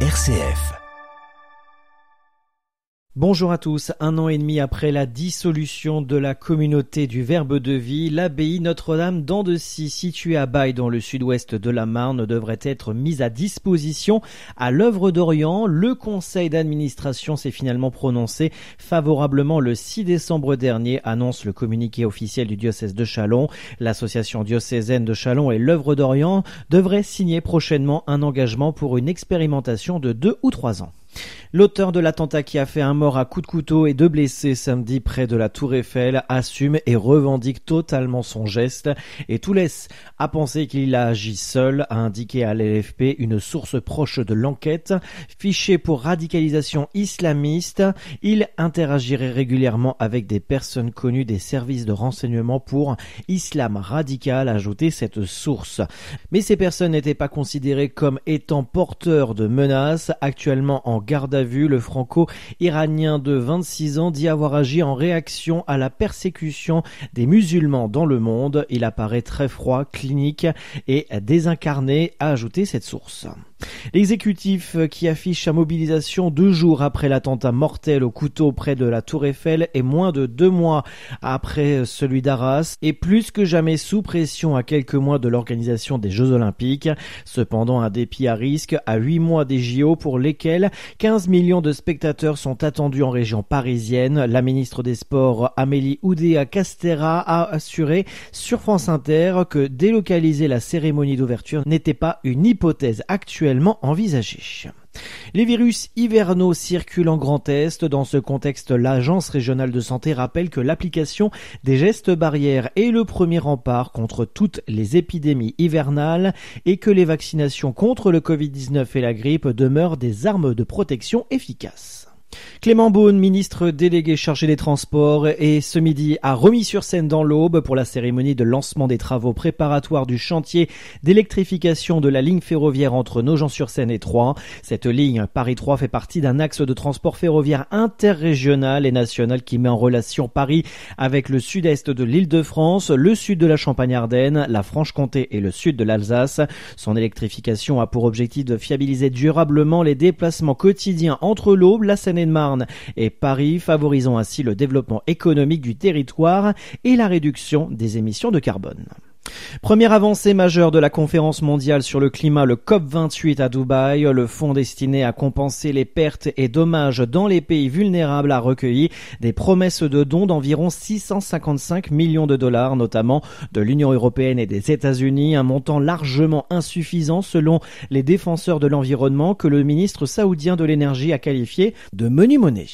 RCF. Bonjour à tous. Un an et demi après la dissolution de la communauté du Verbe de Vie, l'abbaye Notre-Dame d'Andecy, située à Baille dans le sud-ouest de la Marne, devrait être mise à disposition à l'œuvre d'Orient. Le conseil d'administration s'est finalement prononcé favorablement le 6 décembre dernier, annonce le communiqué officiel du diocèse de Chalon. L'association diocésaine de Chalon et l'œuvre d'Orient devraient signer prochainement un engagement pour une expérimentation de deux ou trois ans. L'auteur de l'attentat qui a fait un mort à coups de couteau et deux blessés samedi près de la Tour Eiffel assume et revendique totalement son geste et tout laisse à penser qu'il a agi seul, a indiqué à l'LFP une source proche de l'enquête. Fiché pour radicalisation islamiste, il interagirait régulièrement avec des personnes connues des services de renseignement pour islam radical, ajouté cette source. Mais ces personnes n'étaient pas considérées comme étant porteurs de menaces, actuellement en garde à vue, le franco-iranien de 26 ans dit avoir agi en réaction à la persécution des musulmans dans le monde. Il apparaît très froid, clinique et désincarné, a ajouté cette source. L'exécutif qui affiche sa mobilisation deux jours après l'attentat mortel au couteau près de la Tour Eiffel et moins de deux mois après celui d'Arras est plus que jamais sous pression à quelques mois de l'organisation des Jeux Olympiques. Cependant, un dépit à risque à huit mois des JO pour lesquels 15 millions de spectateurs sont attendus en région parisienne. La ministre des Sports Amélie Oudéa Castera a assuré sur France Inter que délocaliser la cérémonie d'ouverture n'était pas une hypothèse actuelle envisagé. Les virus hivernaux circulent en Grand Est. Dans ce contexte, l'Agence régionale de santé rappelle que l'application des gestes barrières est le premier rempart contre toutes les épidémies hivernales et que les vaccinations contre le Covid-19 et la grippe demeurent des armes de protection efficaces. Clément Beaune, ministre délégué chargé des Transports, est ce midi à Remis-sur-Seine dans l'Aube pour la cérémonie de lancement des travaux préparatoires du chantier d'électrification de la ligne ferroviaire entre Nogent-sur-Seine et Troyes. Cette ligne Paris-Troyes fait partie d'un axe de transport ferroviaire interrégional et national qui met en relation Paris avec le sud-est de l'île de France, le sud de la Champagne-Ardenne, la Franche-Comté et le sud de l'Alsace. Son électrification a pour objectif de fiabiliser durablement les déplacements quotidiens entre l'Aube, la Seine marne et Paris, favorisant ainsi le développement économique du territoire et la réduction des émissions de carbone. Première avancée majeure de la conférence mondiale sur le climat, le COP28 à Dubaï, le fonds destiné à compenser les pertes et dommages dans les pays vulnérables a recueilli des promesses de dons d'environ 655 millions de dollars, notamment de l'Union européenne et des États-Unis, un montant largement insuffisant selon les défenseurs de l'environnement que le ministre saoudien de l'énergie a qualifié de menu monnaie.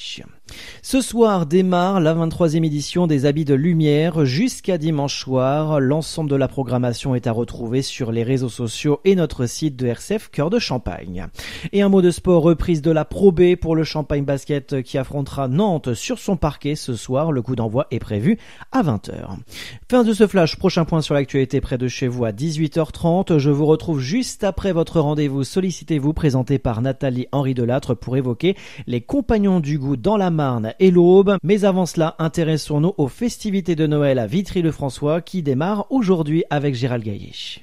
Ce soir démarre la 23e édition des Habits de Lumière jusqu'à dimanche soir. L'ensemble de la programmation est à retrouver sur les réseaux sociaux et notre site de RCF Cœur de Champagne. Et un mot de sport, reprise de la Pro B pour le Champagne Basket qui affrontera Nantes sur son parquet ce soir. Le coup d'envoi est prévu à 20h. Fin de ce flash, prochain point sur l'actualité près de chez vous à 18h30. Je vous retrouve juste après votre rendez-vous Sollicitez-vous présenté par Nathalie Henri Delattre pour évoquer les compagnons du goût dans la Et l'Aube. Mais avant cela, intéressons-nous aux festivités de Noël à Vitry-le-François qui démarrent aujourd'hui avec Gérald Gaillet.